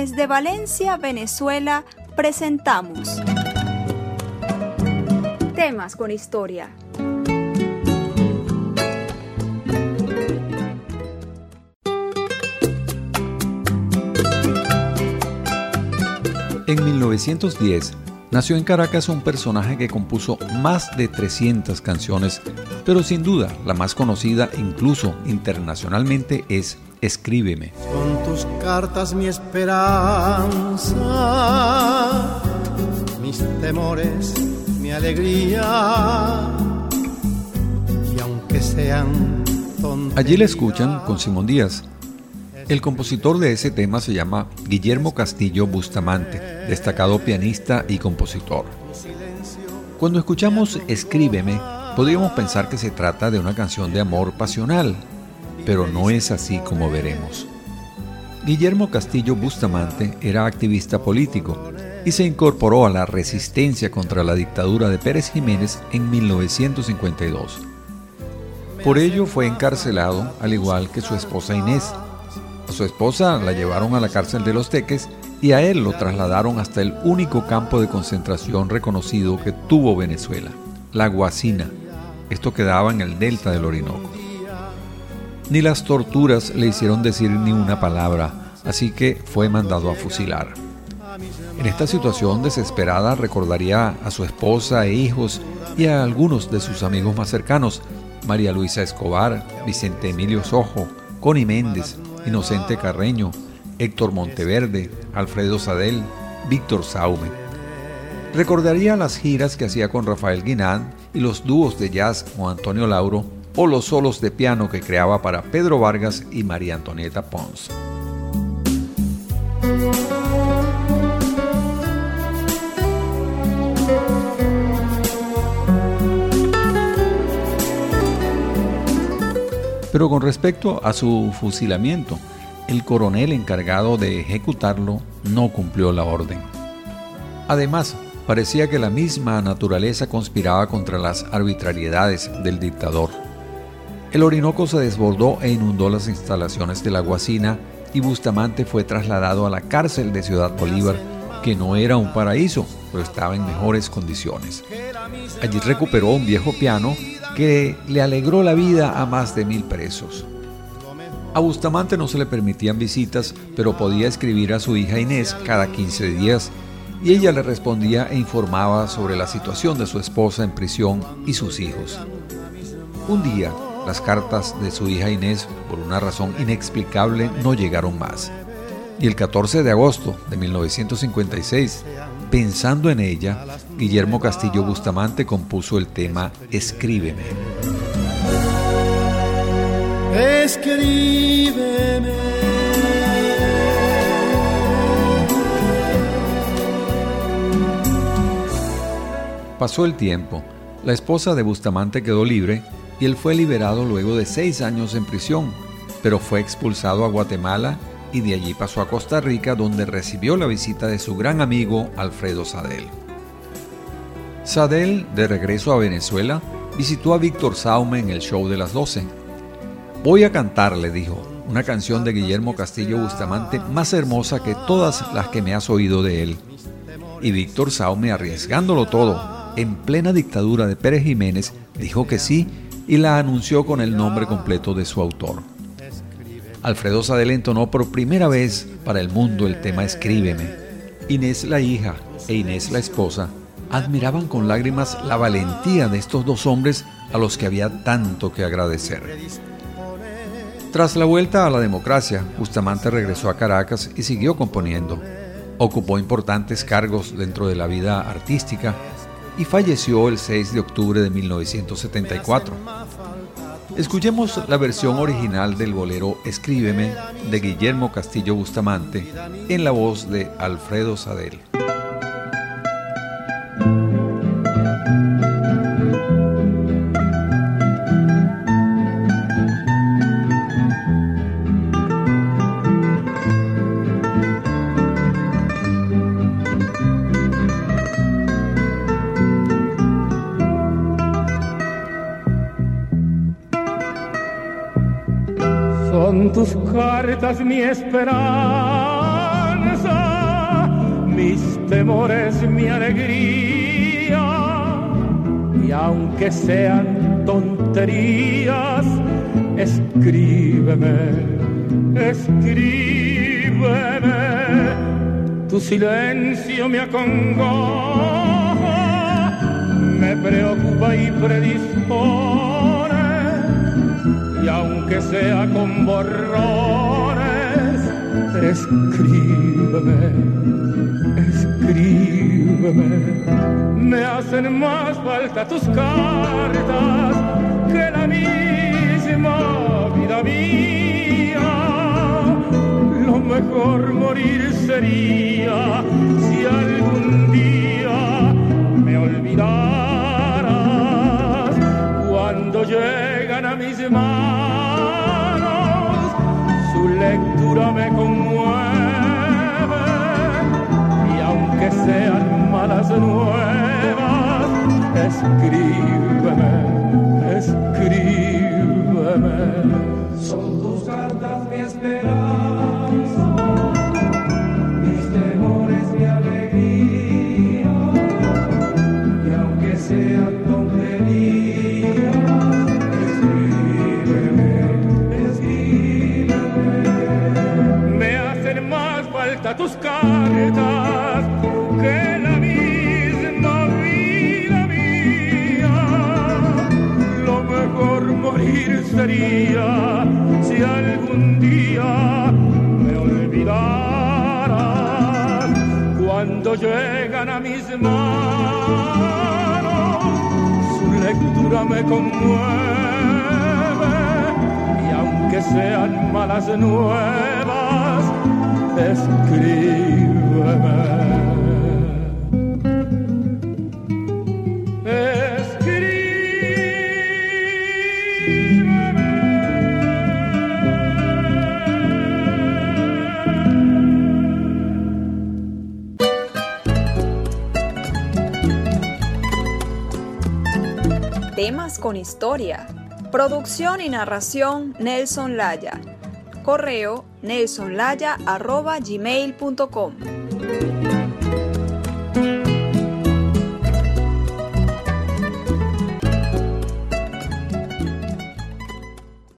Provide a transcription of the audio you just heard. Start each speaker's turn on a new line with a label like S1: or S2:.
S1: Desde Valencia, Venezuela, presentamos Temas con Historia.
S2: En 1910 nació en Caracas un personaje que compuso más de 300 canciones, pero sin duda la más conocida incluso internacionalmente es Escríbeme.
S3: Con tus cartas mi esperanza, mis temores, mi alegría, y aunque sean
S2: Allí le escuchan con Simón Díaz el compositor de ese tema se llama Guillermo Castillo Bustamante, destacado pianista y compositor. Cuando escuchamos Escríbeme, podríamos pensar que se trata de una canción de amor pasional, pero no es así como veremos. Guillermo Castillo Bustamante era activista político y se incorporó a la resistencia contra la dictadura de Pérez Jiménez en 1952. Por ello fue encarcelado, al igual que su esposa Inés, su esposa la llevaron a la cárcel de los Teques y a él lo trasladaron hasta el único campo de concentración reconocido que tuvo Venezuela, la Guasina. Esto quedaba en el delta del Orinoco. Ni las torturas le hicieron decir ni una palabra, así que fue mandado a fusilar. En esta situación desesperada recordaría a su esposa e hijos y a algunos de sus amigos más cercanos, María Luisa Escobar, Vicente Emilio Sojo, Connie Méndez, Inocente Carreño, Héctor Monteverde, Alfredo Sadel, Víctor Saume. Recordaría las giras que hacía con Rafael Guinán y los dúos de jazz con Antonio Lauro o los solos de piano que creaba para Pedro Vargas y María Antonieta Pons. Pero con respecto a su fusilamiento, el coronel encargado de ejecutarlo no cumplió la orden. Además, parecía que la misma naturaleza conspiraba contra las arbitrariedades del dictador. El Orinoco se desbordó e inundó las instalaciones de la Guasina y Bustamante fue trasladado a la cárcel de Ciudad Bolívar, que no era un paraíso, pero estaba en mejores condiciones. Allí recuperó un viejo piano que le alegró la vida a más de mil presos. A Bustamante no se le permitían visitas, pero podía escribir a su hija Inés cada 15 días y ella le respondía e informaba sobre la situación de su esposa en prisión y sus hijos. Un día, las cartas de su hija Inés, por una razón inexplicable, no llegaron más. Y el 14 de agosto de 1956, pensando en ella, Guillermo Castillo Bustamante compuso el tema Escríbeme.
S3: Escríbeme.
S2: Pasó el tiempo. La esposa de Bustamante quedó libre y él fue liberado luego de seis años en prisión, pero fue expulsado a Guatemala y de allí pasó a Costa Rica donde recibió la visita de su gran amigo Alfredo Sadel. Sadel, de regreso a Venezuela, visitó a Víctor Saume en el show de las 12. Voy a cantar, le dijo, una canción de Guillermo Castillo Bustamante más hermosa que todas las que me has oído de él. Y Víctor Saume, arriesgándolo todo, en plena dictadura de Pérez Jiménez, dijo que sí y la anunció con el nombre completo de su autor. Alfredo Sadel entonó por primera vez para el mundo el tema Escríbeme. Inés la hija e Inés la esposa admiraban con lágrimas la valentía de estos dos hombres a los que había tanto que agradecer. Tras la vuelta a la democracia, Bustamante regresó a Caracas y siguió componiendo. Ocupó importantes cargos dentro de la vida artística y falleció el 6 de octubre de 1974. Escuchemos la versión original del bolero Escríbeme de Guillermo Castillo Bustamante en la voz de Alfredo Sadel.
S4: Son tus cartas mi esperanza mis temores mi alegría, y aunque sean tonterías, escríbeme, escríbeme, tu silencio me acongoja, me preocupa y predispone, y aunque sea con borrones, escríbeme, escríbeme, me hacen más falta tus cartas que la misma vida mía. Lo mejor morir sería lectura me conmueve y aunque sean malas nuevas escríbeme falta tus cartas que la misma vida mía lo mejor morir sería si algún día me olvidaras. Cuando llegan a mis manos su lectura me conmueve y aunque sean malas nuevas
S1: con historia. Producción y narración Nelson Laya. Correo nelsonlaya.gmail.com